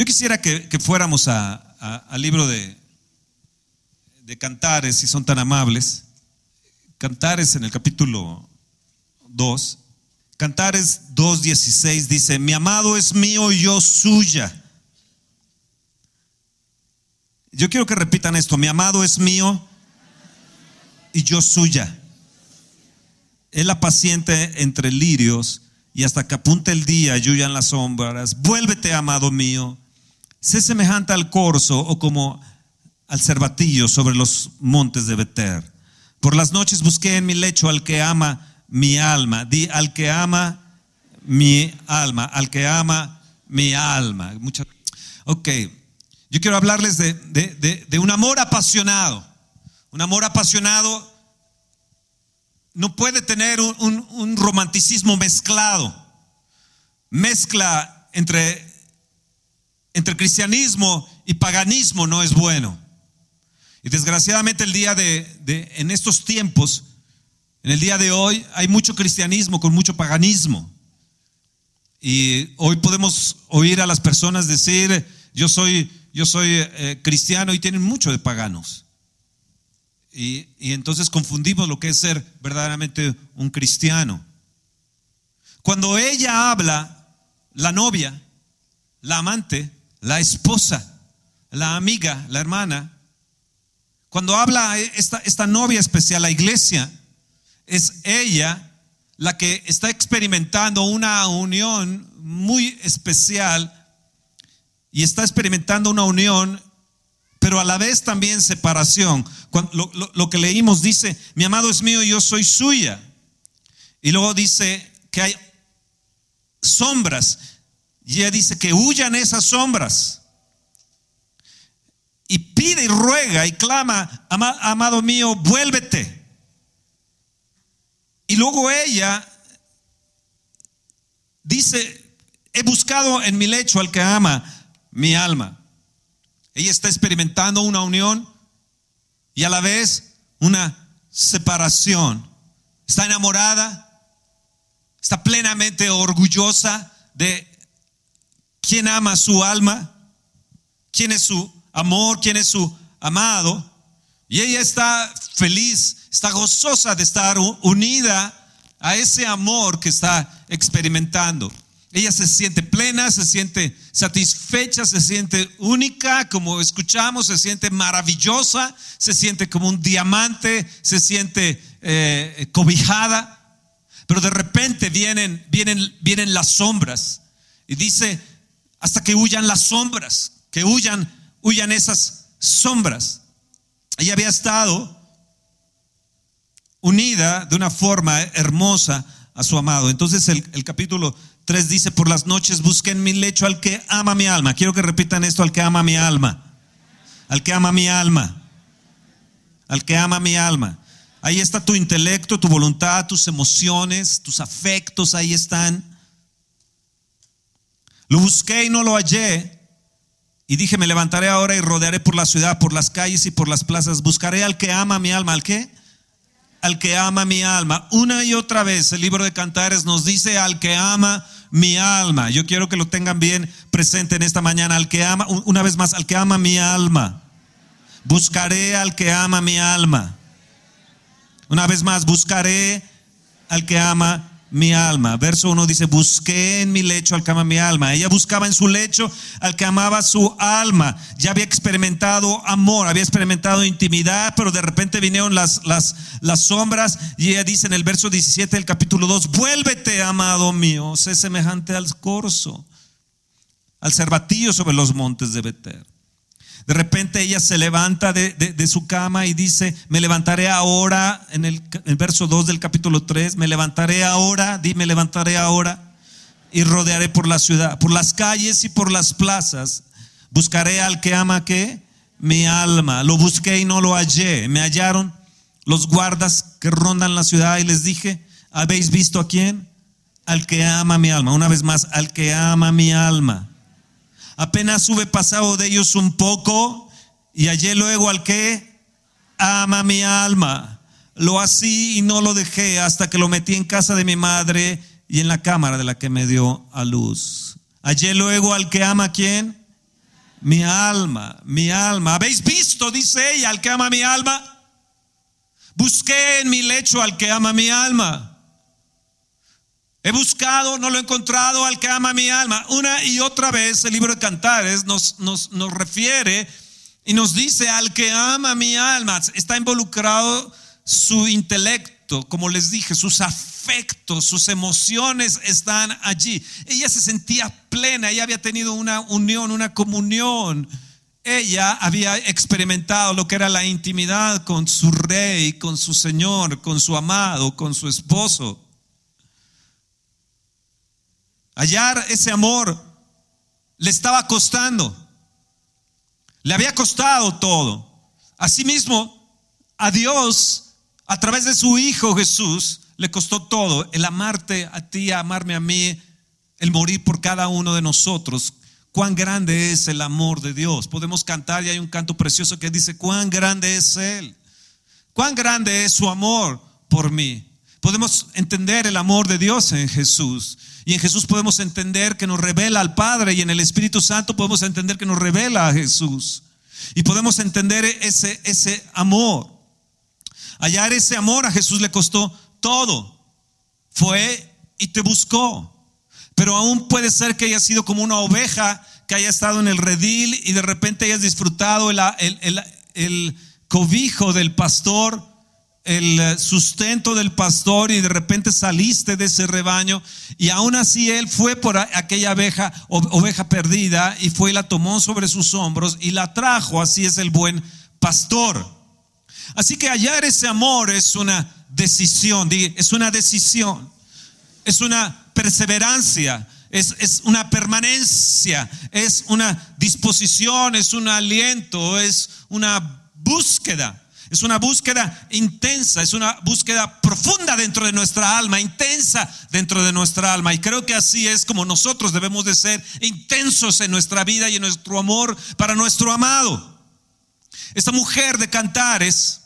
Yo quisiera que, fuéramos al libro de, Cantares, si son tan amables. Cantares en el capítulo 2. Cantares 2.16 dice, mi amado es mío y yo suya. Yo quiero que repitan esto, mi amado es mío y yo suya. Él la paciente entre lirios y hasta que apunte el día en las sombras. Vuélvete, amado mío. Sé semejante al corzo o como al cervatillo sobre los montes de Beter. Por las noches busqué en mi lecho al que ama mi alma. Di al que ama mi alma, al que ama mi alma. Mucha... Ok, yo quiero hablarles de, de un amor apasionado. Un amor apasionado no puede tener un, romanticismo mezclado. Mezcla entre, entre cristianismo y paganismo no es bueno. Y desgraciadamente el día de, en estos tiempos, en el día de hoy, hay mucho cristianismo con mucho paganismo. Y hoy podemos oír a las personas decir, yo soy, yo soy eh, cristiano y tienen mucho de paganos. Y, entonces confundimos lo que es ser verdaderamente un cristiano. Cuando ella habla, la novia, la amante, la esposa, la amiga, la hermana, cuando habla esta, esta novia especial, la iglesia, es ella la que está experimentando una unión muy especial y está experimentando una unión pero a la vez también separación. lo, que leímos dice, mi amado es mío yo soy suya. Y luego dice que hay sombras. Y ella dice que huyan esas sombras. Y pide y ruega y clama, amado mío, vuélvete. Y luego ella dice, he buscado en mi lecho al que ama mi alma. Ella está experimentando una unión y a la vez una separación. Está enamorada, está plenamente orgullosa de quién ama su alma, quién es su amor, quién es su amado. Y ella está feliz, está gozosa de estar unida a ese amor que está experimentando. Ella se siente plena, se siente satisfecha, se siente única, como escuchamos, se siente maravillosa, se siente como un diamante, se siente eh, cobijada. Pero de repente vienen, vienen, vienen las sombras. Y dice, hasta que huyan las sombras, que huyan, huyan esas sombras. Ella había estado unida de una forma hermosa a su amado. Entonces el, el capítulo 3 dice, por las noches busquen mi lecho al que ama mi alma. Quiero que repitan esto, al que ama mi alma. Al que ama mi alma. Al que ama mi alma. Ahí está tu intelecto, tu voluntad, tus emociones, tus afectos, ahí están. Lo busqué y no lo hallé. Y dije, me levantaré ahora y rodearé por la ciudad, por las calles y por las plazas. Buscaré al que ama mi alma. ¿Al qué? Al que ama mi alma. Una y otra vez el libro de Cantares nos dice al que ama mi alma. Yo quiero que lo tengan bien presente en esta mañana. Al que ama, una vez más, al que ama mi alma. Buscaré al que ama mi alma. Una vez más, buscaré al que ama mi alma. Verso 1 dice, busqué en mi lecho al que ama mi alma. Ella buscaba en su lecho al que amaba su alma. Ya había experimentado amor, había experimentado intimidad, pero de repente vinieron las, las, las sombras y ella dice en el verso 17 del capítulo 2, vuélvete, amado mío, sé semejante al corzo, al cervatillo sobre los montes de Beter. De repente ella se levanta de, su cama y dice, me levantaré ahora, en el, verso 2 del capítulo 3, me levantaré ahora, di, me levantaré ahora y rodearé por la ciudad, por las calles y por las plazas. Buscaré al que ama que mi alma. Lo busqué y no lo hallé. Me hallaron los guardas que rondan la ciudad y les dije, ¿habéis visto a quién? Al que ama mi alma. Una vez más, al que ama mi alma. Apenas hube pasado de ellos un poco y hallé luego al que ama mi alma. Lo así y no lo dejé hasta que lo metí en casa de mi madre y en la cámara de la que me dio a luz. Hallé luego al que ama quién? mi alma, mi alma. ¿Habéis visto, dice ella, al que ama mi alma? Busqué en mi lecho al que ama mi alma. He buscado, no lo he encontrado al que ama mi alma. Una y otra vez el libro de Cantares nos, nos, nos refiere y nos dice al que ama mi alma. Está involucrado su intelecto, como les dije, sus afectos, sus emociones están allí. Ella se sentía plena, ella había tenido una unión, una comunión. Ella había experimentado lo que era la intimidad con su rey, con su Señor, con su amado, con su esposo. Hallar ese amor le estaba costando. Le había costado todo. Asimismo, a Dios, a través de su Hijo Jesús, le costó todo. El amarte a ti, amarme a mí, el morir por cada uno de nosotros. Cuán grande es el amor de Dios. Podemos cantar y hay un canto precioso que dice, cuán grande es Él. Cuán grande es su amor por mí. Podemos entender el amor de Dios en Jesús. Y en Jesús podemos entender que nos revela al Padre y en el Espíritu Santo podemos entender que nos revela a Jesús. Y podemos entender ese, ese amor. Hallar ese amor a Jesús le costó todo. Fue y te buscó. Pero aún puede ser que haya sido como una oveja que haya estado en el redil y de repente hayas disfrutado el, el, el cobijo del pastor el eh, sustento del pastor y de repente saliste de ese rebaño y aún así él fue por aquella oveja, oveja perdida y fue y la tomó sobre sus hombros y la trajo, así es el buen pastor. Así que hallar ese amor es una decisión, es una decisión, es una perseverancia, es, es, una permanencia, es una disposición, es un aliento, es una búsqueda. Es una búsqueda intensa, es una búsqueda profunda dentro de nuestra alma, intensa dentro de nuestra alma. Y creo que así es como nosotros debemos de ser intensos en nuestra vida y en nuestro amor para nuestro amado. Esta mujer de Cantares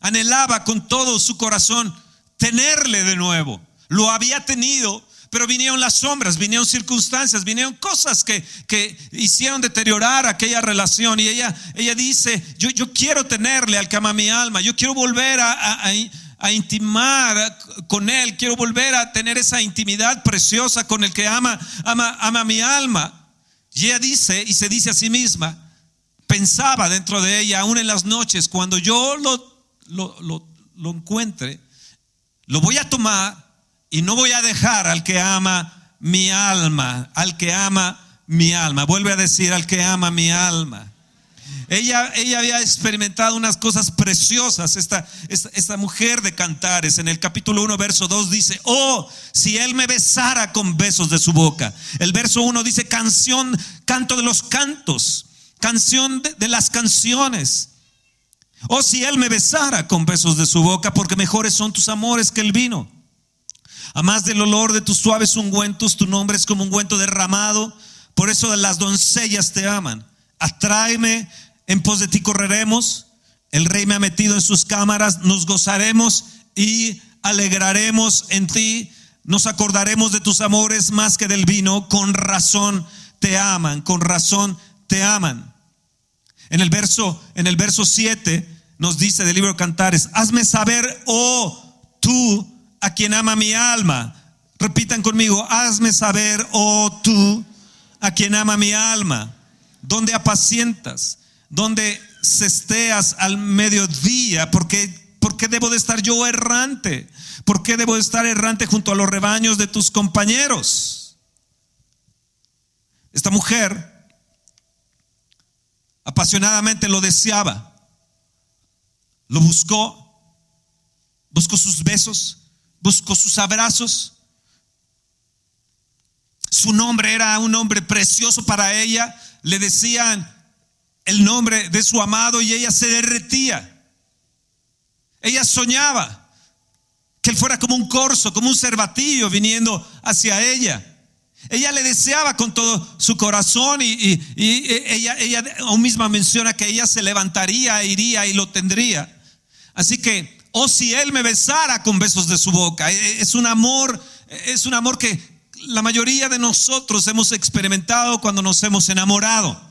anhelaba con todo su corazón tenerle de nuevo. Lo había tenido, pero vinieron las sombras, vinieron circunstancias, vinieron cosas que, que hicieron deteriorar aquella relación. Y ella, ella dice, yo, yo quiero tenerle al que ama mi alma, yo quiero volver a, a, intimar con él, quiero volver a tener esa intimidad preciosa con el que ama, ama, ama mi alma. Y ella dice, y se dice a sí misma, pensaba dentro de ella, aún en las noches, cuando yo lo, lo, lo, lo encuentre, lo voy a tomar y no voy a dejar al que ama mi alma, al que ama mi alma. Vuelve a decir al que ama mi alma. Ella, ella había experimentado unas cosas preciosas, esta, esta, mujer de cantares. En el capítulo 1, verso 2 dice, oh, si él me besara con besos de su boca. El verso 1 dice, canción, canto de los cantos, canción de, de las canciones. Oh, si él me besara con besos de su boca, porque mejores son tus amores que el vino. A más del olor de tus suaves ungüentos, tu nombre es como un ungüento derramado. Por eso las doncellas te aman. Atráeme, en pos de ti correremos. El rey me ha metido en sus cámaras, nos gozaremos y alegraremos en ti. Nos acordaremos de tus amores más que del vino. Con razón te aman, con razón te aman. En el verso, en el verso 7 nos dice del libro de Cantares, hazme saber, oh tú, a quien ama mi alma. Repitan conmigo, hazme saber, oh tú, a quien ama mi alma, donde apacientas, donde cesteas al mediodía, porque, porque debo de estar yo errante, ¿por qué debo de estar errante junto a los rebaños de tus compañeros? Esta mujer apasionadamente lo deseaba, lo buscó, buscó sus besos, buscó sus abrazos. Su nombre era un nombre precioso para ella. Le decían el nombre de su amado y ella se derretía. Ella soñaba que él fuera como un corzo, como un cervatillo viniendo hacia ella. Ella le deseaba con todo su corazón y, ella, ella misma menciona que ella se levantaría, iría y lo tendría. Así que o si él me besara con besos de su boca. E, e, es un amor, es un amor que la mayoría de nosotros hemos experimentado cuando nos hemos enamorado.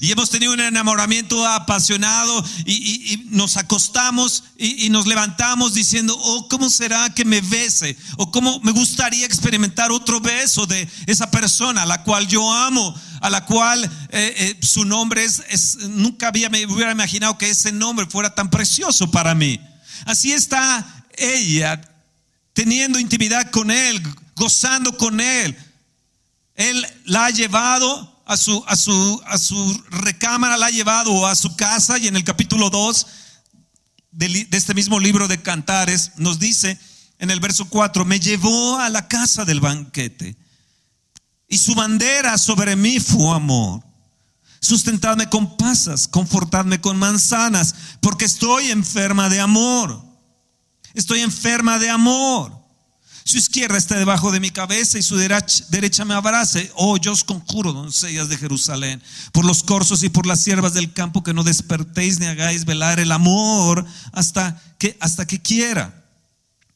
Y hemos tenido un enamoramiento apasionado y, nos acostamos y, nos levantamos diciendo, oh, ¿cómo será que me bese? O cómo me gustaría experimentar otro beso de esa persona a la cual yo amo, a la cual eh, eh, su nombre es, nunca había, me hubiera imaginado que ese nombre fuera tan precioso para mí. Así está ella teniendo intimidad con él, gozando con él. Él la ha llevado a su, a su, a su recámara, la ha llevado a su casa y en el capítulo 2 de, de este mismo libro de Cantares nos dice en el verso 4, me llevó a la casa del banquete y su bandera sobre mí fue amor. Sustentadme con pasas, confortadme con manzanas, porque estoy enferma de amor. Estoy enferma de amor. Su izquierda está debajo de mi cabeza y su derecha, me abrace. Oh, yo os conjuro, doncellas de Jerusalén, por los corzos y por las siervas del campo, que no despertéis ni hagáis velar el amor hasta que, hasta que quiera.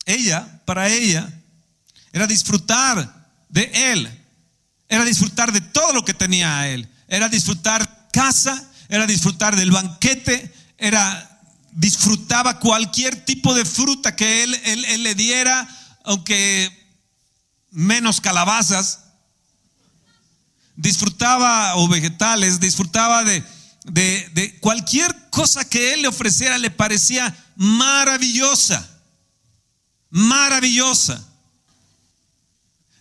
Ella, para ella, era disfrutar de él, era disfrutar de todo lo que tenía a él, era disfrutar casa, era disfrutar del banquete, era disfrutaba cualquier tipo de fruta que él, él le diera aunque menos calabazas, disfrutaba o vegetales, disfrutaba de, de, cualquier cosa que él le ofreciera, le parecía maravillosa, maravillosa.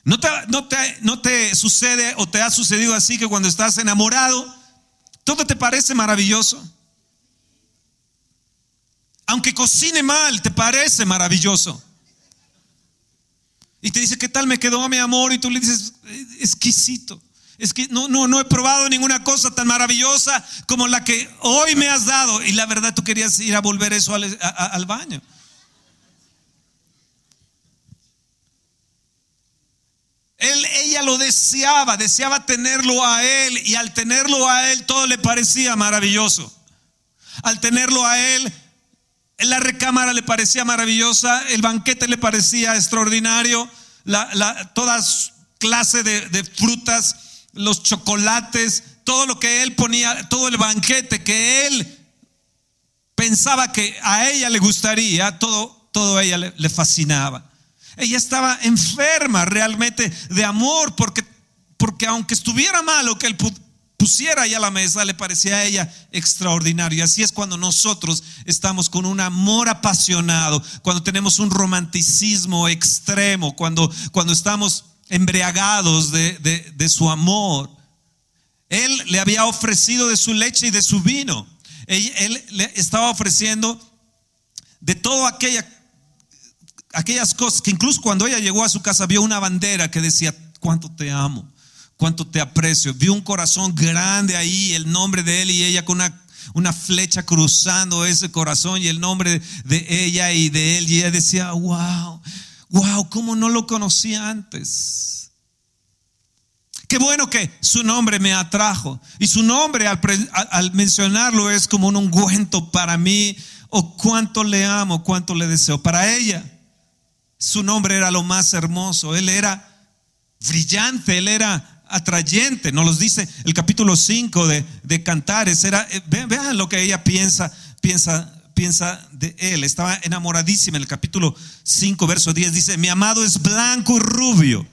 ¿No te, no, te, ¿No te sucede o te ha sucedido así que cuando estás enamorado, todo te parece maravilloso? Aunque cocine mal, te parece maravilloso. Y te dice, ¿qué tal me quedó mi amor? Y tú le dices, exquisito. Es que no, no, no he probado ninguna cosa tan maravillosa como la que hoy me has dado. Y la verdad tú querías ir a volver eso al, al baño. Él, ella lo deseaba, deseaba tenerlo a él y al tenerlo a él todo le parecía maravilloso. Al tenerlo a él la recámara le parecía maravillosa, el banquete le parecía extraordinario, la, la, toda clase de, frutas, los chocolates, todo lo que él ponía, todo el banquete que él pensaba que a ella le gustaría, todo, todo a ella le, fascinaba. Ella estaba enferma realmente de amor porque, porque aunque estuviera mal lo que él pusiera ahí a la mesa, le parecía a ella extraordinario. Y así es cuando nosotros estamos con un amor apasionado, cuando tenemos un romanticismo extremo, cuando, cuando estamos embriagados de, de, su amor. Él le había ofrecido de su leche y de su vino. Él, él le estaba ofreciendo de todo aquella, aquellas cosas que incluso cuando ella llegó a su casa vio una bandera que decía, cuánto te amo cuánto te aprecio. Vi un corazón grande ahí, el nombre de él y ella con una, una flecha cruzando ese corazón y el nombre de ella y de él. Y ella decía, wow, wow, ¿cómo no lo conocía antes? Qué bueno que su nombre me atrajo. Y su nombre al, mencionarlo es como un ungüento para mí. O oh, cuánto le amo, cuánto le deseo. Para ella, su nombre era lo más hermoso. Él era brillante, él era atrayente, nos los dice el capítulo 5 de, de Cantares. Era, eh, vean, lo que ella piensa, piensa, piensa de él. Estaba enamoradísima en el capítulo 5, verso 10. Dice, mi amado es blanco y rubio,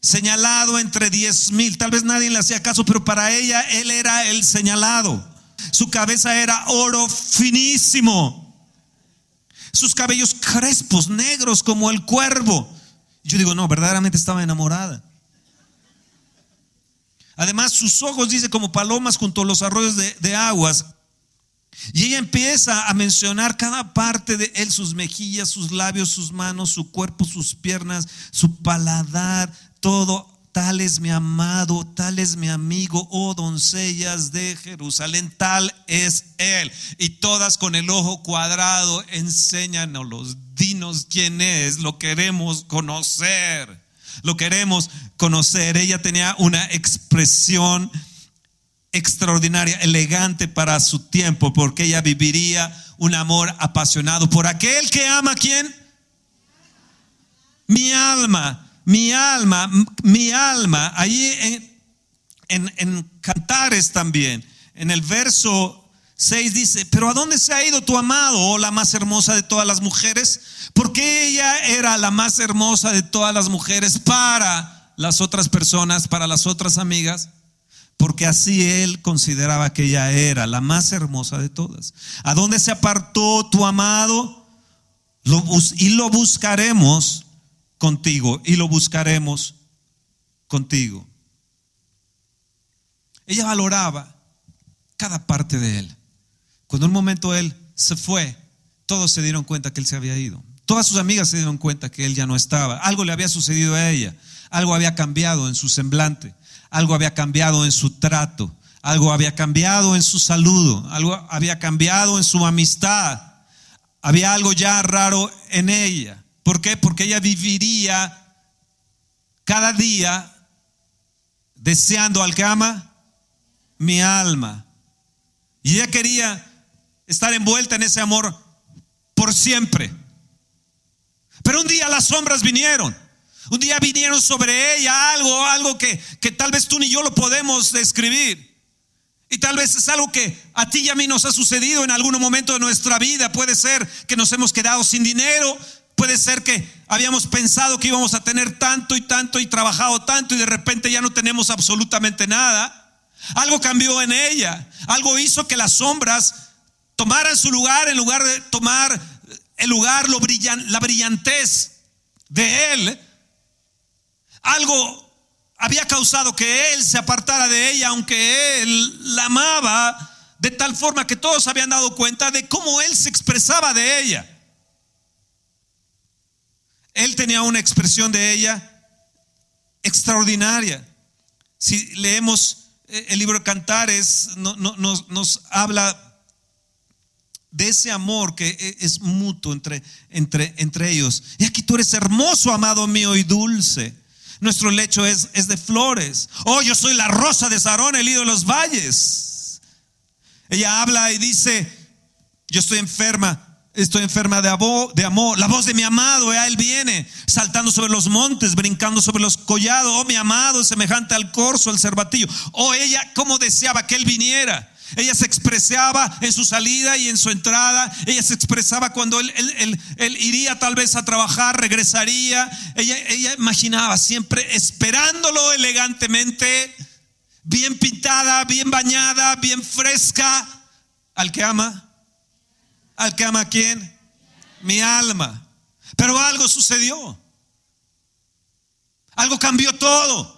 señalado entre diez mil. Tal vez nadie le hacía caso, pero para ella él era el señalado. Su cabeza era oro finísimo. Sus cabellos crespos, negros como el cuervo. Yo digo, no, verdaderamente estaba enamorada. Además, sus ojos, dice, como palomas junto a los arroyos de, aguas. Y ella empieza a mencionar cada parte de él, sus mejillas, sus labios, sus manos, su cuerpo, sus piernas, su paladar, todo. Tal es mi amado, tal es mi amigo, oh doncellas de Jerusalén, tal es él. Y todas con el ojo cuadrado, enséñanos, dinos quién es, lo queremos conocer lo queremos conocer. Ella tenía una expresión extraordinaria, elegante para su tiempo, porque ella viviría un amor apasionado por aquel que ama a quién? Mi alma, mi alma, mi alma. Allí en, en Cantares también, en el verso 6 dice, pero ¿a dónde se ha ido tu amado, oh la más hermosa de todas las mujeres? Porque ella era la más hermosa de todas las mujeres para las otras personas, para las otras amigas, porque así él consideraba que ella era la más hermosa de todas. ¿A dónde se apartó tu amado? y lo buscaremos contigo, y lo buscaremos contigo. Ella valoraba cada parte de él. Cuando un momento él se fue, todos se dieron cuenta que él se había ido. Todas sus amigas se dieron cuenta que él ya no estaba. Algo le había sucedido a ella. Algo había cambiado en su semblante. Algo había cambiado en su trato. Algo había cambiado en su saludo. Algo había cambiado en su amistad. Había algo ya raro en ella. ¿Por qué? Porque ella viviría cada día deseando al que ama mi alma. Y ella quería estar envuelta en ese amor por siempre. Pero un día las sombras vinieron. Un día vinieron sobre ella algo, algo que, que tal vez tú ni yo lo podemos describir. Y tal vez es algo que a ti y a mí nos ha sucedido en algún momento de nuestra vida. Puede ser que nos hemos quedado sin dinero. Puede ser que habíamos pensado que íbamos a tener tanto y tanto y trabajado tanto y de repente ya no tenemos absolutamente nada. Algo cambió en ella. Algo hizo que las sombras tomaran su lugar en lugar de tomar el lugar, lo la brillantez de él. Algo había causado que él se apartara de ella, aunque él la amaba de tal forma que todos habían dado cuenta de cómo él se expresaba de ella. Él tenía una expresión de ella extraordinaria. Si leemos eh, el libro de Cantares nos, habla de ese amor que e, es mutuo entre, entre, entre ellos. Y aquí tú eres hermoso, amado mío, y dulce. Nuestro lecho es, es de flores. Oh, yo soy la rosa de Sarón, el ídolo de los valles. Ella habla y dice, yo estoy enferma, Estoy enferma de, de amor. La voz de mi amado, a él viene, saltando sobre los montes, brincando sobre los collados. Oh, mi amado, semejante al corzo, al cervatillo. Oh, ella, cómo deseaba que él viniera. Ella se expresaba en su salida y en su entrada. Ella se expresaba cuando él, él, iría tal vez a trabajar, regresaría. Ella, ella imaginaba siempre esperándolo elegantemente, bien pintada, bien bañada, bien fresca, al que ama al que ama a quién? Mi alma. Pero algo sucedió. Algo cambió todo.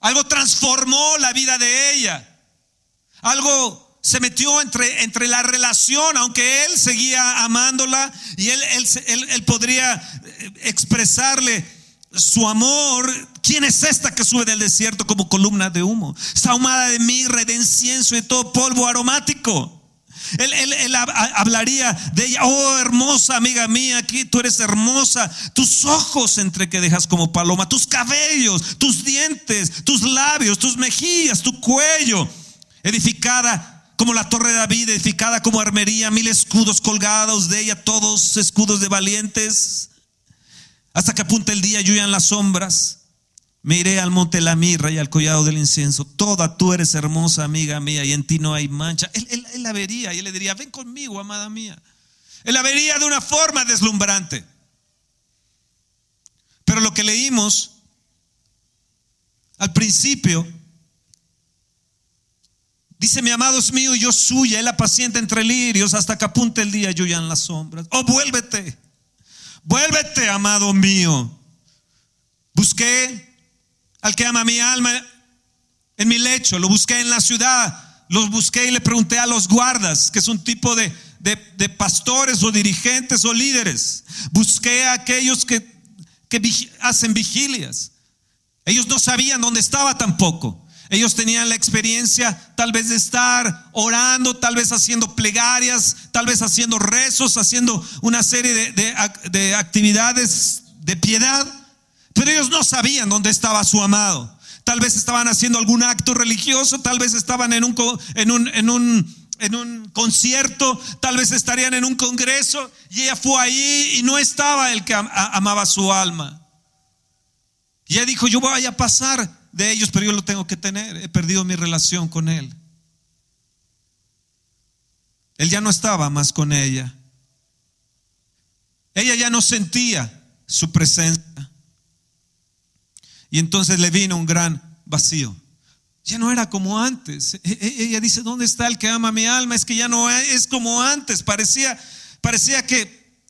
Algo transformó la vida de ella. Algo se metió entre, entre la relación, aunque él seguía amándola y él, él, él, podría eh, expresarle su amor. ¿Quién es esta que sube del desierto como columna de humo? Está ahumada de mirra, de incienso y todo polvo aromático. Él, hablaría de ella, oh hermosa amiga mía, aquí tú eres hermosa, tus ojos entre que dejas como paloma, tus cabellos, tus dientes, tus labios, tus mejillas, tu cuello, edificada como la torre de David, edificada como armería, mil escudos colgados de ella, todos escudos de valientes, hasta que apunte el día, en las sombras. Me iré al monte la mirra y al collado del incienso. Toda tú eres hermosa, amiga mía, y en ti no hay mancha. Él, la vería y él le diría, ven conmigo, amada mía. Él la vería de una forma deslumbrante. Pero lo que leímos al principio, dice, mi amado es mío y yo suya, él paciente entre lirios hasta que apunte el día yo ya en las sombras. Oh, vuélvete, vuélvete, amado mío. Busqué al que ama mi alma en mi lecho, lo busqué en la ciudad, lo busqué y le pregunté a los guardas, que es un tipo de, de, pastores o dirigentes o líderes. Busqué a aquellos que, que hacen vigilias. Ellos no sabían dónde estaba tampoco. Ellos tenían la experiencia tal vez de estar orando, tal vez haciendo plegarias, tal vez haciendo rezos, haciendo una serie de, de actividades de piedad. Pero ellos no sabían dónde estaba su amado. Tal vez estaban haciendo algún acto religioso, tal vez estaban en un, en un, en un, en un concierto, tal vez estarían en un congreso y ella fue ahí y no estaba el que amaba su alma. Y ella dijo, yo voy a pasar de ellos, pero yo lo tengo que tener. He perdido mi relación con él. Él ya no estaba más con ella. Ella ya no sentía su presencia. Y entonces le vino un gran vacío. Ya no era como antes. E, e, ella dice, ¿dónde está el que ama mi alma? Es que ya no es como antes. Parecía, parecía que,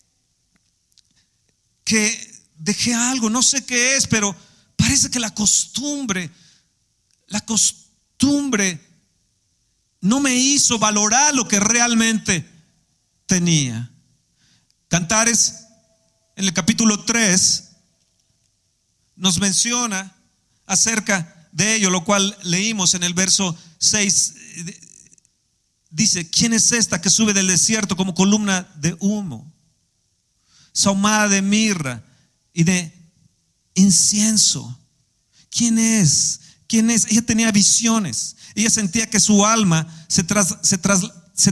que dejé algo, no sé qué es, pero parece que la costumbre, la costumbre no me hizo valorar lo que realmente tenía. Cantares en el capítulo 3 nos menciona acerca de ello, lo cual leímos en el verso 6. Dice, ¿quién es esta que sube del desierto como columna de humo? Saumada de mirra y de incienso. ¿Quién es? ¿Quién es? Ella tenía visiones. Ella sentía que su alma se,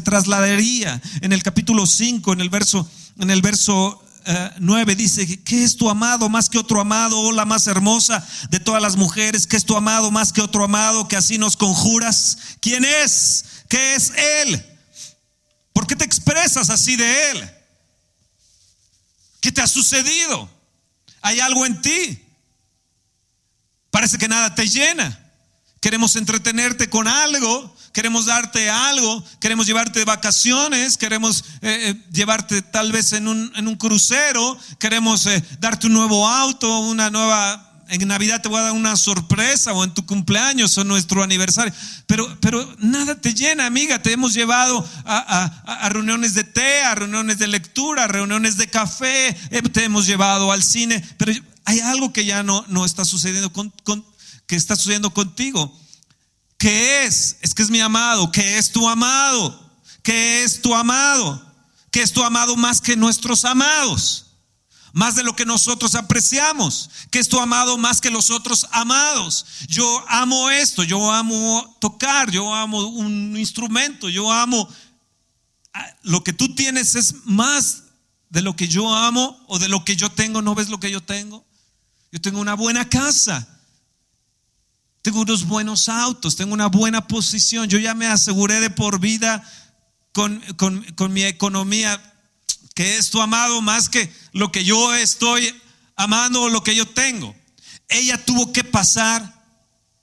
trasladaría. En el capítulo 5, en el verso, en el verso 9 eh, dice, ¿qué es tu amado más que otro amado? Oh, la más hermosa de todas las mujeres, ¿qué es tu amado más que otro amado que así nos conjuras? ¿Quién es? ¿Qué es Él? ¿Por qué te expresas así de Él? ¿Qué te ha sucedido? ¿Hay algo en ti? Parece que nada te llena. Queremos entretenerte con algo, queremos darte algo, queremos llevarte de vacaciones, queremos eh, eh, llevarte tal vez en un, en un crucero, queremos eh, darte un nuevo auto, una nueva... En Navidad te voy a dar una sorpresa o en tu cumpleaños o nuestro aniversario. Pero, pero nada te llena, amiga. Te hemos llevado a, reuniones de té, a reuniones de lectura, a reuniones de café. te hemos llevado al cine. Pero hay algo que ya no, no está sucediendo con, con, que está sucediendo contigo. ¿Qué es? Es que es mi amado. ¿Qué es tu amado? ¿Qué es tu amado? ¿Qué es tu amado más que nuestros amados? Más de lo que nosotros apreciamos. ¿Qué es tu amado más que los otros amados? Yo amo esto, yo amo tocar, yo amo un instrumento, yo amo... Ah, lo que tú tienes es más de lo que yo amo o de lo que yo tengo. ¿No ves lo que yo tengo? Yo tengo una buena casa. Tengo unos buenos autos, tengo una buena posición. Yo ya me aseguré de por vida con, mi economía, que es tu amado más que lo que yo estoy amando o lo que yo tengo. Ella tuvo que pasar,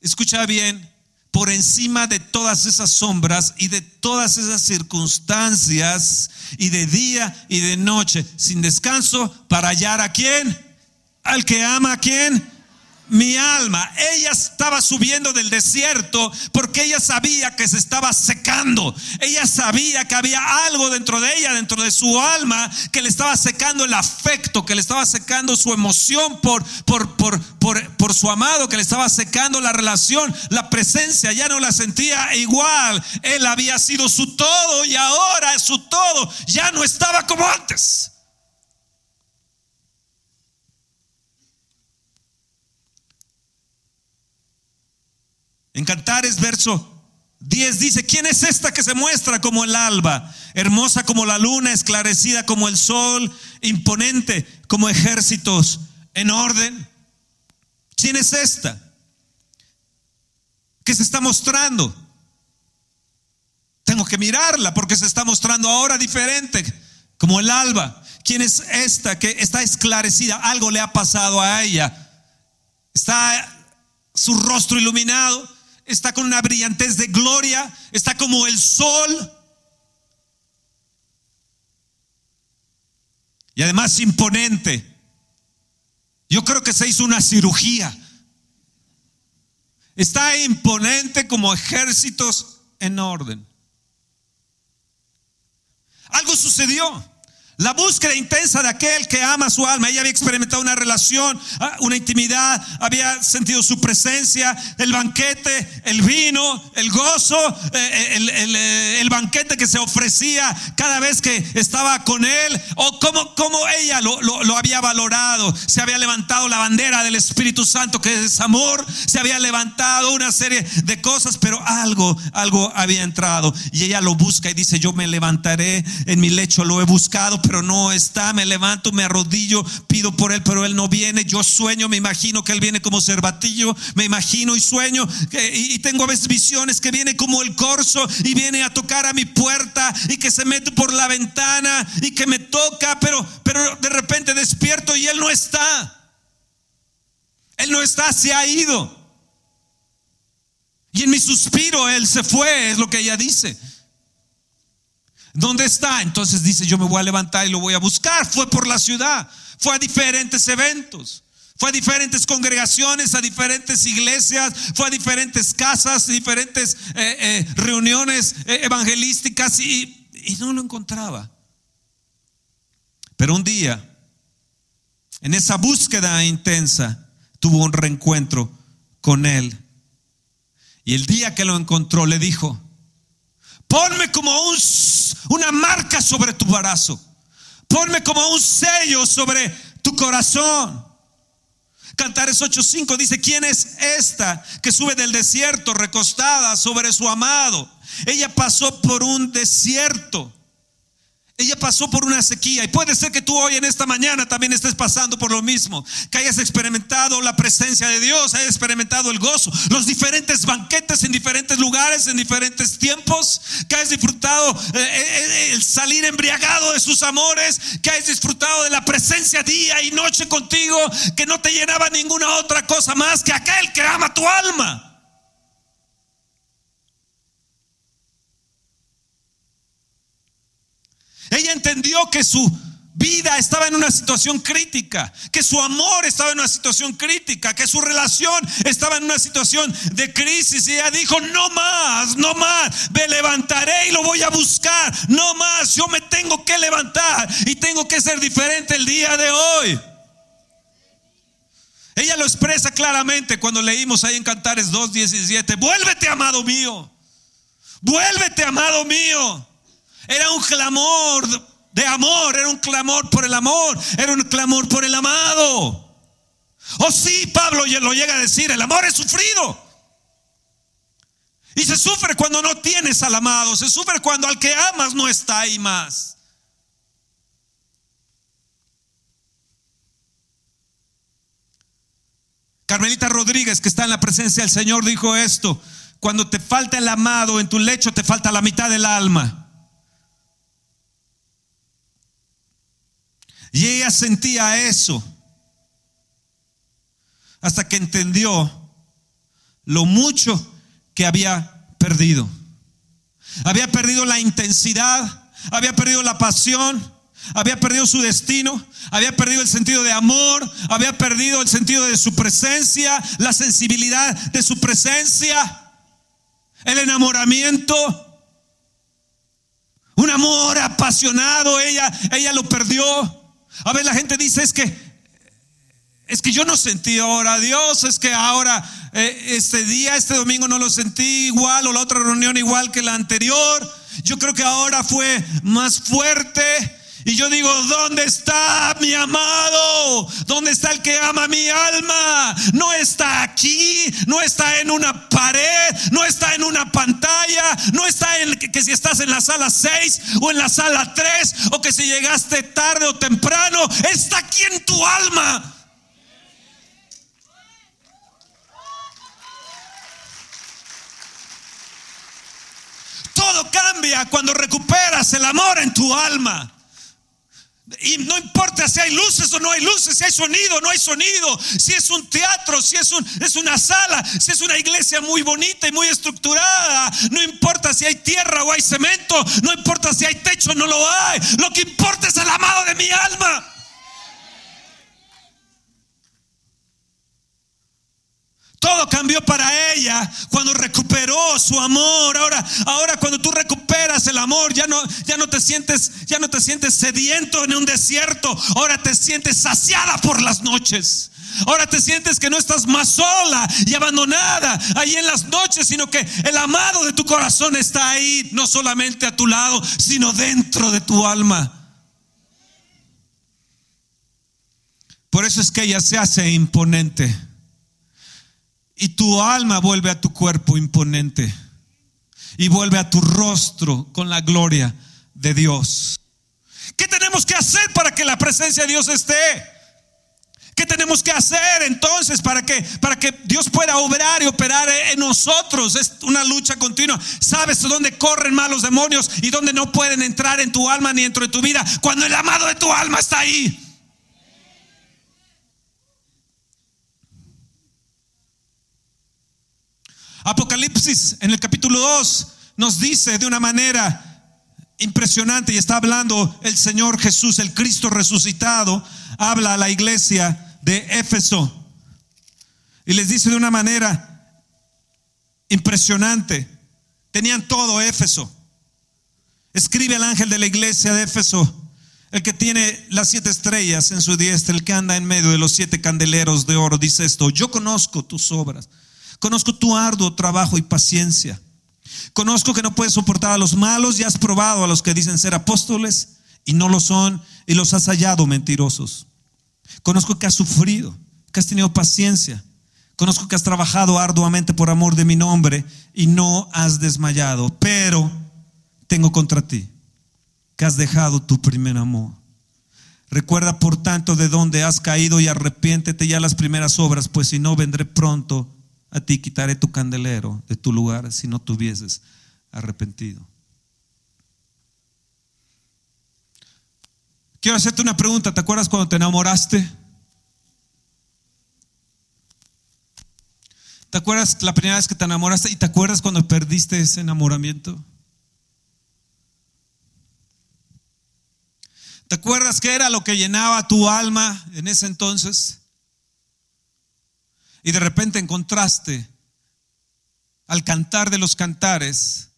escucha bien, por encima de todas esas sombras y de todas esas circunstancias y de día y de noche, sin descanso, para hallar a quién, al que ama a quién, mi alma. Ella estaba subiendo del desierto porque ella sabía que se estaba secando. Ella sabía que había algo dentro de ella, dentro de su alma, que le estaba secando el afecto, que le estaba secando su emoción por, por, por, por, por su amado, que le estaba secando la relación, la presencia. Ya no la sentía igual. Él había sido su todo y ahora su todo ya no estaba como antes. En Cantares, verso 10 dice, ¿quién es esta que se muestra como el alba, hermosa como la luna, esclarecida como el sol, imponente como ejércitos en orden? ¿Quién es esta? ¿Qué se está mostrando? Tengo que mirarla porque se está mostrando ahora diferente, como el alba. ¿Quién es esta que está esclarecida? Algo le ha pasado a ella. Está su rostro iluminado está con una brillantez de gloria, está como el sol. Y además imponente. Yo creo que se hizo una cirugía. Está imponente como ejércitos en orden. Algo sucedió. La búsqueda intensa de aquel que ama su alma. Ella había experimentado una relación, ah, una intimidad, había sentido su presencia, el banquete, el vino, el gozo, eh, eh, el, banquete que se ofrecía cada vez que estaba con él, o cómo, cómo ella lo, lo, había valorado. Se había levantado la bandera del Espíritu Santo que es amor, se había levantado una serie de cosas, pero algo, algo había entrado. Y ella lo busca y dice, yo me levantaré en mi lecho, lo he buscado pero no está. Me levanto, me arrodillo, pido por él, pero él no viene. Yo sueño, me imagino que él viene como cervatillo, me imagino y sueño y, tengo a veces visiones que viene como el corzo y viene a tocar a mi puerta y que se mete por la ventana y que me toca, pero, pero de repente despierto y él no está. Él no está, se ha ido. Y en mi suspiro Él se fue, es lo que ella dice. ¿Dónde está? Entonces dice, yo me voy a levantar y lo voy a buscar. Fue por la ciudad, fue a diferentes eventos, fue a diferentes congregaciones, a diferentes iglesias, fue a diferentes casas, diferentes eh, eh, reuniones eh, evangelísticas y, y no lo encontraba. Pero un día, en esa búsqueda intensa, tuvo un reencuentro con él y el día que lo encontró le dijo, ponme como un, una marca sobre tu brazo, ponme como un sello sobre tu corazón. Cantares 8:5 dice, ¿quién es esta que sube del desierto recostada sobre su amado? Ella pasó por un desierto ella pasó por una sequía y puede ser que tú hoy en esta mañana también estés pasando por lo mismo, que hayas experimentado la presencia de Dios, hayas experimentado el gozo, los diferentes banquetes en diferentes lugares, en diferentes tiempos, que hayas disfrutado eh, eh, eh, el salir embriagado de sus amores, que hayas disfrutado de la presencia día y noche contigo, que no te llenaba ninguna otra cosa más que aquel que ama tu alma. Ella entendió que su vida estaba en una situación crítica, que su amor estaba en una situación crítica, que su relación estaba en una situación de crisis. Y ella dijo, no más, no más, me levantaré y lo voy a buscar, no más, yo me tengo que levantar y tengo que ser diferente el día de hoy. Ella lo expresa claramente cuando leímos ahí en Cantares 2.17, vuélvete amado mío, vuélvete amado mío. Era un clamor de amor, era un clamor por el amor, era un clamor por el amado. Oh sí, Pablo lo llega a decir, el amor es sufrido. Y se sufre cuando no tienes al amado, se sufre cuando al que amas no está ahí más. Carmelita Rodríguez, que está en la presencia del Señor, dijo esto, cuando te falta el amado en tu lecho, te falta la mitad del alma. Y ella sentía eso hasta que entendió lo mucho que había perdido. Había perdido la intensidad, había perdido la pasión, había perdido su destino, había perdido el sentido de amor, había perdido el sentido de su presencia, la sensibilidad de su presencia, el enamoramiento. Un amor apasionado, ella, ella lo perdió. A ver, la gente dice, es que es que yo no sentí ahora a Dios, es que ahora eh, este día, este domingo no lo sentí igual o la otra reunión igual que la anterior. Yo creo que ahora fue más fuerte. Y yo digo, ¿dónde está mi amado? ¿Dónde está el que ama mi alma? No está aquí, no está en una pared, no está en una pantalla, no está en que, si estás en la sala 6 o en la sala 3 o que si llegaste tarde o temprano, está aquí en tu alma. Todo cambia cuando recuperas el amor en tu alma. Y no importa si hay luces o no hay luces, si hay sonido o no hay sonido, si es un teatro, si es, un, es una sala, si es una iglesia muy bonita y muy estructurada, no importa si hay tierra o hay cemento, no importa si hay techo o no lo hay, lo que importa es el amado de mi alma. Todo cambió para ella cuando recuperó su amor. Ahora, ahora cuando tú recuperas el amor, ya no, ya no te sientes, ya no te sientes sediento en un desierto. Ahora te sientes saciada por las noches. Ahora te sientes que no estás más sola y abandonada ahí en las noches, sino que el amado de tu corazón está ahí, no solamente a tu lado, sino dentro de tu alma. Por eso es que ella se hace imponente y tu alma vuelve a tu cuerpo imponente y vuelve a tu rostro con la gloria de Dios. ¿Qué tenemos que hacer para que la presencia de Dios esté? ¿Qué tenemos que hacer entonces para que, para que Dios pueda obrar y operar en nosotros? Es una lucha continua. ¿Sabes dónde corren malos demonios y dónde no pueden entrar en tu alma ni dentro de tu vida? Cuando el amado de tu alma está ahí. Apocalipsis en el capítulo 2 nos dice de una manera impresionante y está hablando el Señor Jesús, el Cristo resucitado, habla a la iglesia de Éfeso y les dice de una manera impresionante, tenían todo Éfeso. Escribe al ángel de la iglesia de Éfeso, el que tiene las siete estrellas en su diestra, el que anda en medio de los siete candeleros de oro, dice esto, yo conozco tus obras, conozco tu arduo trabajo y paciencia Conozco que no puedes soportar a los malos y has probado a los que dicen ser apóstoles y no lo son y los has hallado mentirosos. Conozco que has sufrido, que has tenido paciencia. Conozco que has trabajado arduamente por amor de mi nombre y no has desmayado. Pero tengo contra ti que has dejado tu primer amor. Recuerda por tanto de dónde has caído y arrepiéntete ya las primeras obras, pues si no vendré pronto a ti quitaré tu candelero de tu lugar si no tuvieses arrepentido. Quiero hacerte una pregunta. ¿Te acuerdas cuando te enamoraste? ¿Te acuerdas la primera vez que te enamoraste y te acuerdas cuando perdiste ese enamoramiento? ¿Te acuerdas qué era lo que llenaba tu alma en ese entonces? Y de repente encontraste al cantar de los cantares,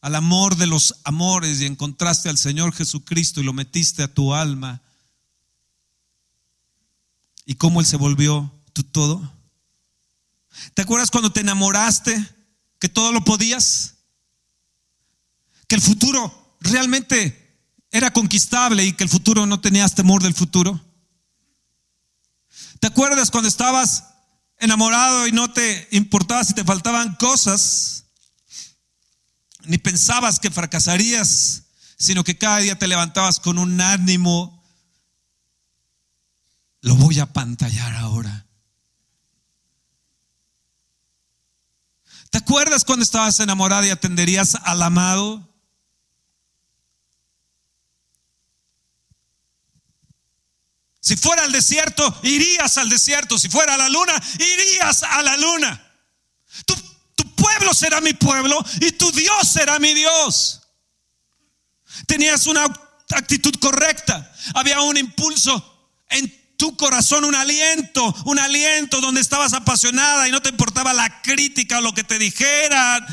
al amor de los amores y encontraste al Señor Jesucristo y lo metiste a tu alma. ¿Y cómo Él se volvió tu todo? ¿Te acuerdas cuando te enamoraste que todo lo podías? Que el futuro realmente era conquistable y que el futuro no tenías temor del futuro. ¿Te acuerdas cuando estabas enamorado y no te importaba si te faltaban cosas? Ni pensabas que fracasarías, sino que cada día te levantabas con un ánimo. Lo voy a pantallar ahora. ¿Te acuerdas cuando estabas enamorada y atenderías al amado? Si fuera al desierto, irías al desierto. Si fuera a la luna, irías a la luna. Tu, tu, pueblo será mi pueblo y tu Dios será mi Dios. Tenías una actitud correcta. Había un impulso en tu corazón, un aliento, un aliento donde estabas apasionada y no te importaba la crítica o lo que te dijeran.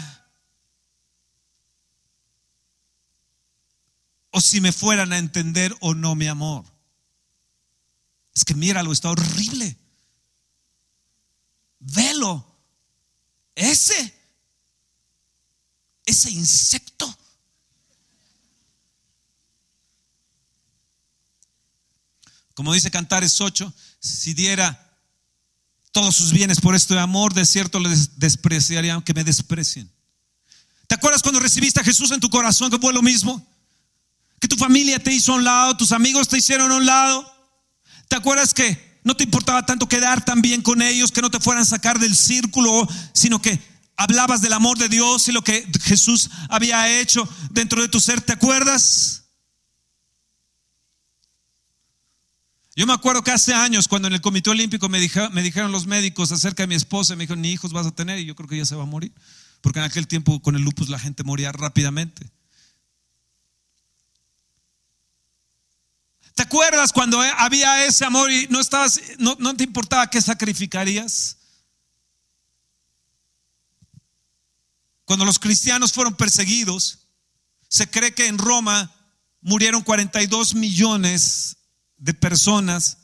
O si me fueran a entender o no mi amor. Es que míralo, está horrible. Velo. Ese, ese insecto. Como dice Cantares 8, si diera todos sus bienes por esto de amor, de cierto les despreciarían, que me desprecien. ¿Te acuerdas cuando recibiste a Jesús en tu corazón que fue lo mismo? Que tu familia te hizo a un lado, tus amigos te hicieron a un lado. ¿Te acuerdas que no te importaba tanto quedar tan bien con ellos, que no te fueran a sacar del círculo, sino que hablabas del amor de Dios y lo que Jesús había hecho dentro de tu ser? ¿Te acuerdas? Yo me acuerdo que hace años, cuando en el Comité Olímpico me, dijeron los médicos acerca de mi esposa, me dijeron, ni hijos vas a tener, y yo creo que ya se va a morir, porque en aquel tiempo con el lupus la gente moría rápidamente. ¿Te acuerdas cuando había ese amor y no estabas, no te importaba qué sacrificarías? Cuando los cristianos fueron perseguidos, se cree que en Roma murieron 42 millones de personas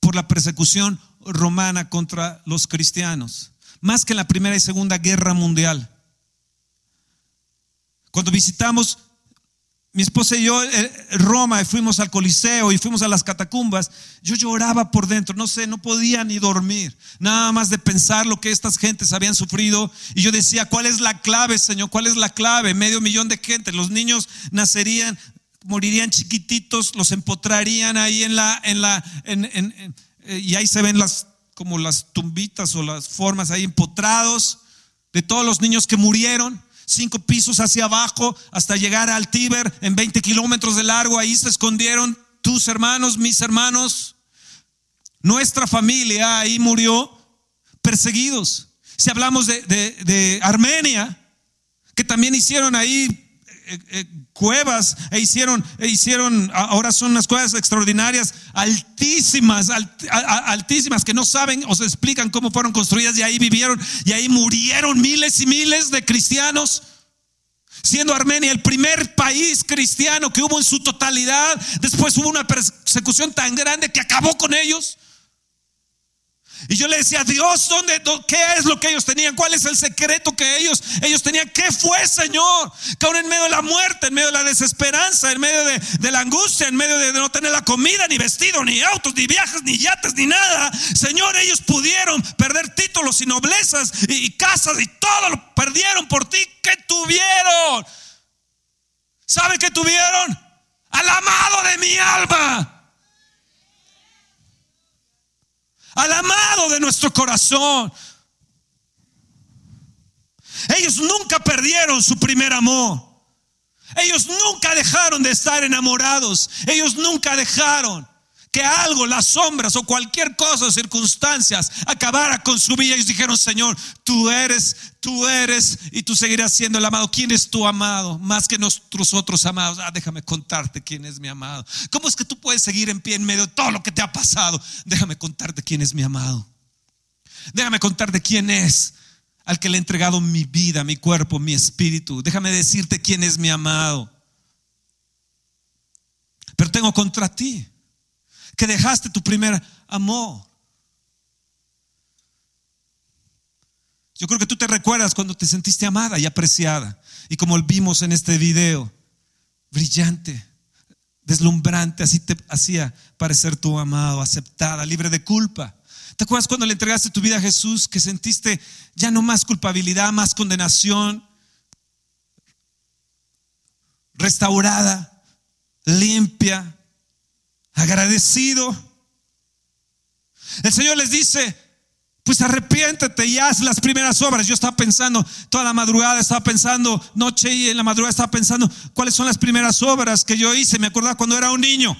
por la persecución romana contra los cristianos, más que en la Primera y Segunda Guerra Mundial. Cuando visitamos mi esposa y yo eh, Roma y fuimos al Coliseo y fuimos a las catacumbas, yo lloraba por dentro, no sé, no podía ni dormir, nada más de pensar lo que estas gentes habían sufrido. Y yo decía, ¿cuál es la clave, Señor? ¿Cuál es la clave? Medio millón de gente, los niños nacerían morirían chiquititos, los empotrarían ahí en la, en la, en, eh, y ahí se ven las, como las tumbitas o las formas ahí empotrados de todos los niños que murieron, cinco pisos hacia abajo hasta llegar al Tíber en 20 kilómetros de largo, ahí se escondieron tus hermanos, mis hermanos, nuestra familia ahí murió perseguidos. Si hablamos de, de Armenia, que también hicieron ahí eh, eh, cuevas e hicieron, e hicieron, ahora son unas cuevas extraordinarias, altísimas, altísimas, que no saben o se explican cómo fueron construidas y ahí vivieron y ahí murieron miles y miles de cristianos. Siendo Armenia el primer país cristiano que hubo en su totalidad, después hubo una persecución tan grande que acabó con ellos. Y yo le decía, Dios, ¿dónde, ¿qué es lo que ellos tenían? ¿Cuál es el secreto que ellos, ellos tenían? ¿Qué fue, Señor? Que aún en medio de la muerte, en medio de la desesperanza, en medio de, la angustia, en medio de, no tener la comida, ni vestido, ni autos, ni viajes, ni yates, ni nada. Señor, ellos pudieron perder títulos y noblezas y, y casas y todo lo perdieron por ti. ¿Qué tuvieron? ¿Sabe qué tuvieron? Al amado de mi alma. Al amado de nuestro corazón. Ellos nunca perdieron su primer amor. Ellos nunca dejaron de estar enamorados. Ellos nunca dejaron que algo, las sombras o cualquier cosa o circunstancias acabara con su vida. Ellos dijeron, Señor, tú eres, tú eres y tú seguirás siendo el amado. ¿Quién es tu amado? Más que nuestros otros amados. Ah, déjame contarte quién es mi amado. ¿Cómo es que tú puedes seguir en pie en medio de todo lo que te ha pasado? Déjame contarte quién es mi amado. Déjame contarte quién es al que le he entregado mi vida, mi cuerpo, mi espíritu. Déjame decirte quién es mi amado. Pero tengo contra ti que dejaste tu primer amor. Yo creo que tú te recuerdas cuando te sentiste amada y apreciada. Y como vimos en este video, brillante, deslumbrante, así te hacía parecer tu amado, aceptada, libre de culpa. ¿Te acuerdas cuando le entregaste tu vida a Jesús que sentiste ya no más culpabilidad, más condenación, restaurada, limpia, agradecido. El Señor les dice, pues arrepiéntete y haz las primeras obras. Yo estaba pensando, toda la madrugada estaba pensando, noche y en la madrugada estaba pensando, cuáles son las primeras obras que yo hice. Me acordaba cuando era un niño.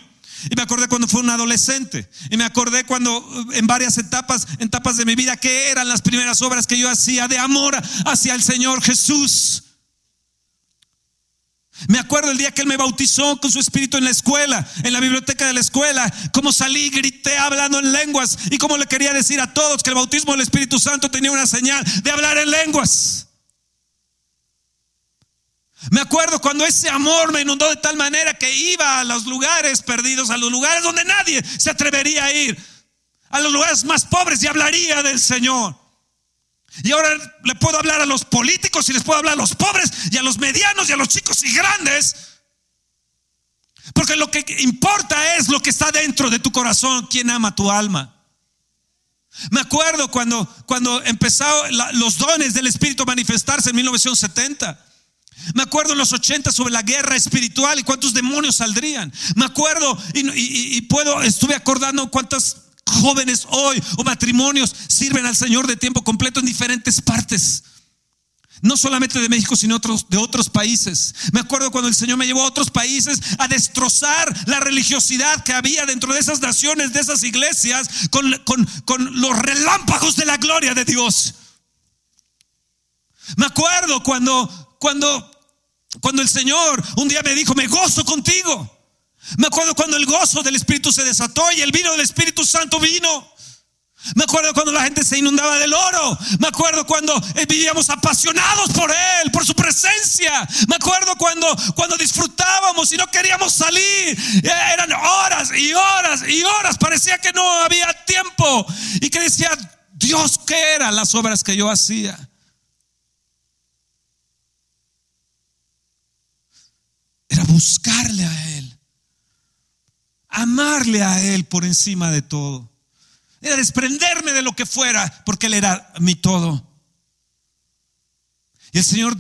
Y me acordé cuando fue un adolescente. Y me acordé cuando en varias etapas, etapas de mi vida, que eran las primeras obras que yo hacía de amor hacia el Señor Jesús. Me acuerdo el día que él me bautizó con su espíritu en la escuela, en la biblioteca de la escuela, como salí, grité hablando en lenguas y como le quería decir a todos que el bautismo del Espíritu Santo tenía una señal de hablar en lenguas. Me acuerdo cuando ese amor me inundó de tal manera que iba a los lugares perdidos, a los lugares donde nadie se atrevería a ir, a los lugares más pobres y hablaría del Señor. Y ahora le puedo hablar a los políticos y les puedo hablar a los pobres y a los medianos y a los chicos y grandes. Porque lo que importa es lo que está dentro de tu corazón, quién ama tu alma. Me acuerdo cuando, cuando empezaron los dones del Espíritu a manifestarse en 1970. Me acuerdo en los 80 sobre la guerra espiritual y cuántos demonios saldrían. Me acuerdo y, y puedo, estuve acordando cuántas jóvenes hoy o matrimonios sirven al Señor de tiempo completo en diferentes partes. No solamente de México, sino de otros países. Me acuerdo cuando el Señor me llevó a otros países a destrozar la religiosidad que había dentro de esas naciones, de esas iglesias, con, con los relámpagos de la gloria de Dios. Me acuerdo cuando, cuando, cuando el Señor un día me dijo, me gozo contigo. Me acuerdo cuando el gozo del Espíritu se desató y el vino del Espíritu Santo vino. Me acuerdo cuando la gente se inundaba del oro. Me acuerdo cuando eh, vivíamos apasionados por Él, por su presencia. Me acuerdo cuando, cuando disfrutábamos y no queríamos salir. Eh, eran horas y horas y horas. Parecía que no había tiempo. Y que decía, Dios, ¿qué eran las obras que yo hacía? Era buscarle a Él amarle a Él por encima de todo. Era desprenderme de lo que fuera, porque Él era mi todo. Y el Señor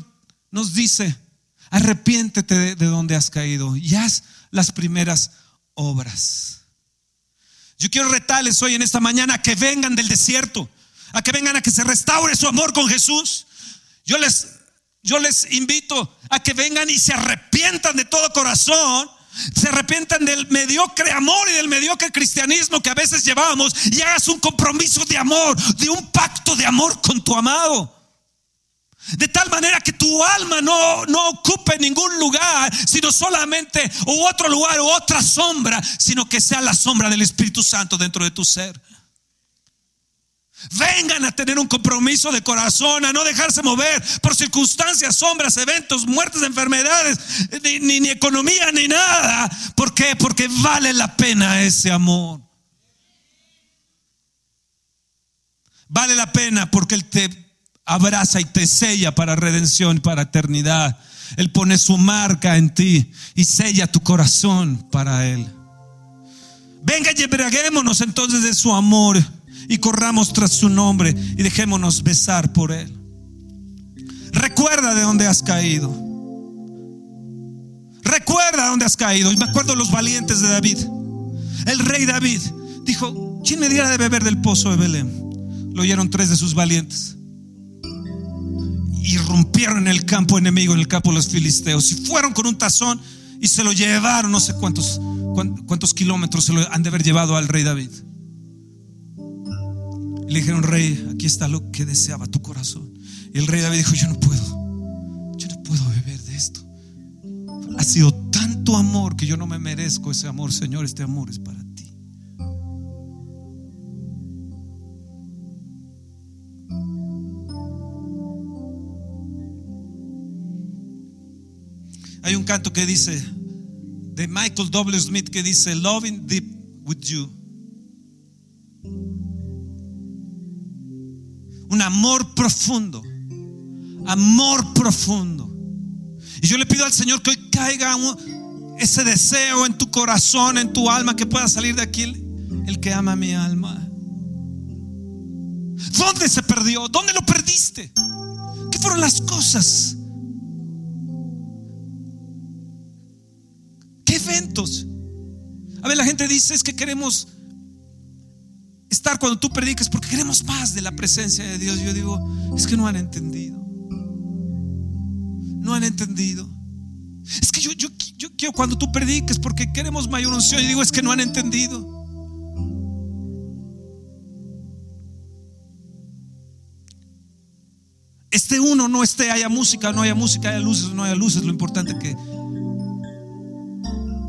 nos dice, Arrepiéntete de, de donde has caído y haz las primeras obras. Yo quiero retarles hoy en esta mañana a que vengan del desierto, a que vengan a que se restaure su amor con Jesús. Yo les, yo les invito a que vengan y se arrepientan de todo corazón se arrepientan del mediocre amor y del mediocre cristianismo que a veces llevábamos y hagas un compromiso de amor, de un pacto de amor con tu amado. De tal manera que tu alma no, no ocupe ningún lugar, sino solamente u otro lugar u otra sombra, sino que sea la sombra del Espíritu Santo dentro de tu ser. Vengan a tener un compromiso de corazón, a no dejarse mover por circunstancias, sombras, eventos, muertes, enfermedades, ni, economía, ni nada. ¿Por qué? Porque vale la pena ese amor. Vale la pena porque Él te abraza y te sella para redención, para eternidad. Él pone su marca en ti y sella tu corazón para Él. Venga y embriaguémonos entonces de su amor y corramos tras su nombre y dejémonos besar por Él. Recuerda de dónde has caído. Recuerda de dónde has caído. Y me acuerdo los valientes de David. El rey David dijo, ¿quién me diera de beber del pozo de Belén? Lo oyeron tres de sus valientes. Y rompieron en el campo enemigo, en el campo de los filisteos. Y fueron con un tazón y se lo llevaron, no sé cuántos, cuántos kilómetros se lo han de haber llevado al rey David. Le dijeron, rey, aquí está lo que deseaba tu corazón. Y el rey David dijo, yo no puedo, yo no puedo beber de esto. Ha sido tanto amor que yo no me merezco ese amor, Señor, este amor es para ti. Hay un canto que dice, de Michael W. Smith, que dice, Loving deep with you. Un amor profundo. Amor profundo. Y yo le pido al Señor que hoy caiga ese deseo en tu corazón, en tu alma, que pueda salir de aquí el, que ama mi alma. ¿Dónde se perdió? ¿Dónde lo perdiste? ¿Qué fueron las cosas? ¿Qué eventos? A ver, la gente dice es que queremos estar cuando tú prediques porque queremos más de la presencia de Dios. Yo digo, es que no han entendido. No han entendido. Es que yo, yo, yo quiero cuando tú prediques porque queremos mayor unción. Y digo, es que no han entendido. Este uno no esté, haya música, no haya música, haya luces, no haya luces. Lo importante es que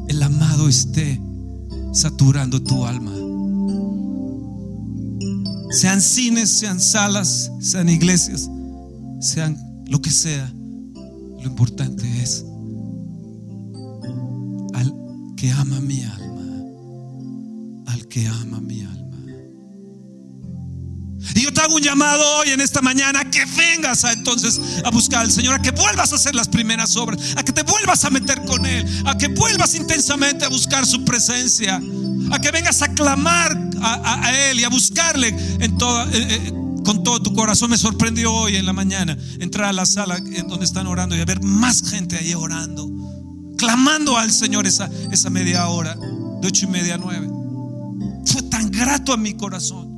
el amado esté saturando tu alma. Sean cines, sean salas, sean iglesias, sean lo que sea. Lo importante es al que ama mi alma, al que ama mi alma. Y yo te hago un llamado hoy en esta mañana que vengas a, entonces a buscar al Señor, a que vuelvas a hacer las primeras obras, a que te vuelvas a meter con Él, a que vuelvas intensamente a buscar su presencia a que vengas a clamar a, Él y a buscarle eh, eh, con todo tu corazón. Me sorprendió hoy en la mañana entrar a la sala donde están orando y ver más gente ahí orando, clamando al Señor esa, media hora, de ocho y media a nueve. Fue tan grato a mi corazón.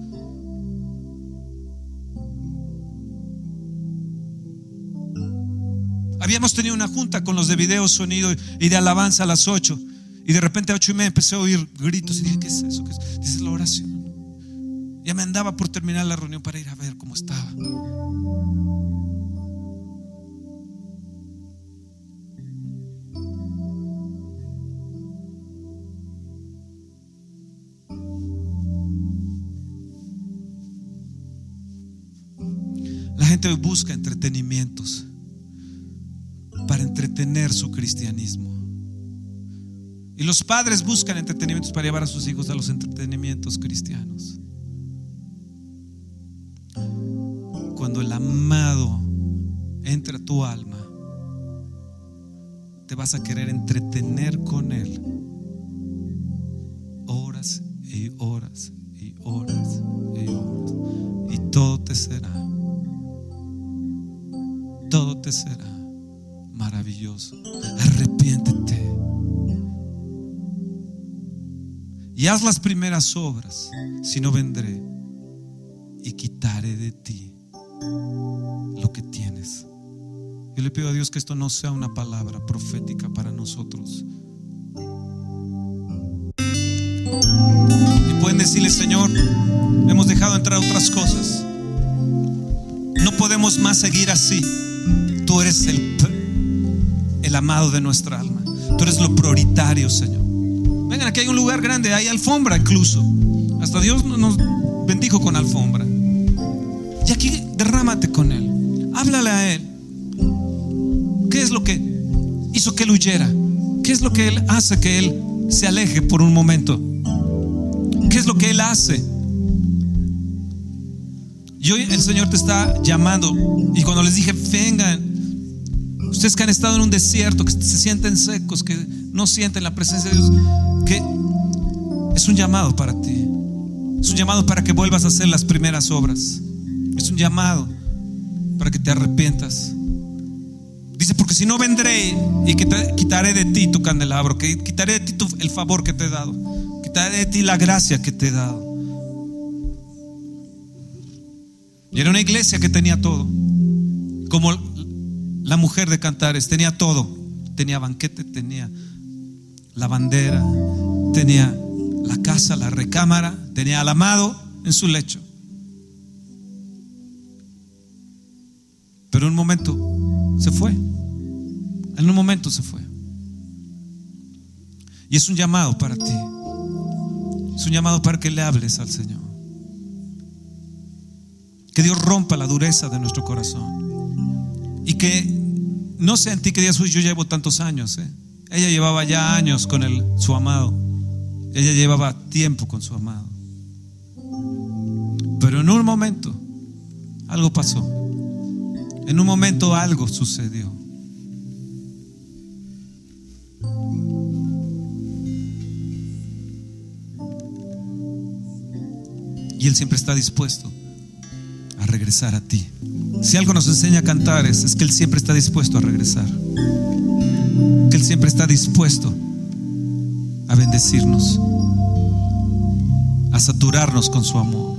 Habíamos tenido una junta con los de video, sonido y de alabanza a las ocho. Y de repente a ocho y media empecé a oír gritos y dije, ¿qué es eso? ¿Qué es? Dice la oración. Ya me andaba por terminar la reunión para ir a ver cómo estaba. La gente busca entretenimientos para entretener su cristianismo. Y los padres buscan entretenimientos para llevar a sus hijos a los entretenimientos cristianos. Cuando el amado entra a tu alma, te vas a querer entretener con él haz las primeras obras, si no vendré y quitaré de ti lo que tienes. Yo le pido a Dios que esto no sea una palabra profética para nosotros. Y pueden decirle, Señor, hemos dejado entrar otras cosas. No podemos más seguir así. Tú eres el, el amado de nuestra alma. Tú eres lo prioritario, Señor. Aquí hay un lugar grande, hay alfombra incluso. Hasta Dios nos bendijo con alfombra. Y aquí derrámate con Él. Háblale a Él. ¿Qué es lo que hizo que Él huyera? ¿Qué es lo que Él hace que Él se aleje por un momento? ¿Qué es lo que Él hace? Y hoy el Señor te está llamando. Y cuando les dije, vengan, ustedes que han estado en un desierto, que se sienten secos, que no sienten la presencia de Dios, es un llamado para ti. Es un llamado para que vuelvas a hacer las primeras obras. Es un llamado para que te arrepientas. Dice, porque si no vendré y quitaré de ti tu candelabro, que quitaré de ti el favor que te he dado, quitaré de ti la gracia que te he dado. Y era una iglesia que tenía todo. Como la mujer de Cantares, tenía todo. Tenía banquete, tenía la bandera, tenía la casa, la recámara, tenía al amado en su lecho. Pero en un momento se fue. En un momento se fue. Y es un llamado para ti. Es un llamado para que le hables al Señor. Que Dios rompa la dureza de nuestro corazón. Y que no sea en ti que digas, yo llevo tantos años. ¿eh? Ella llevaba ya años con el, su amado. Ella llevaba tiempo con su amado. Pero en un momento algo pasó. En un momento algo sucedió. Y Él siempre está dispuesto a regresar a ti. Si algo nos enseña a cantar es, es que Él siempre está dispuesto a regresar. Que Él siempre está dispuesto a bendecirnos, a saturarnos con su amor.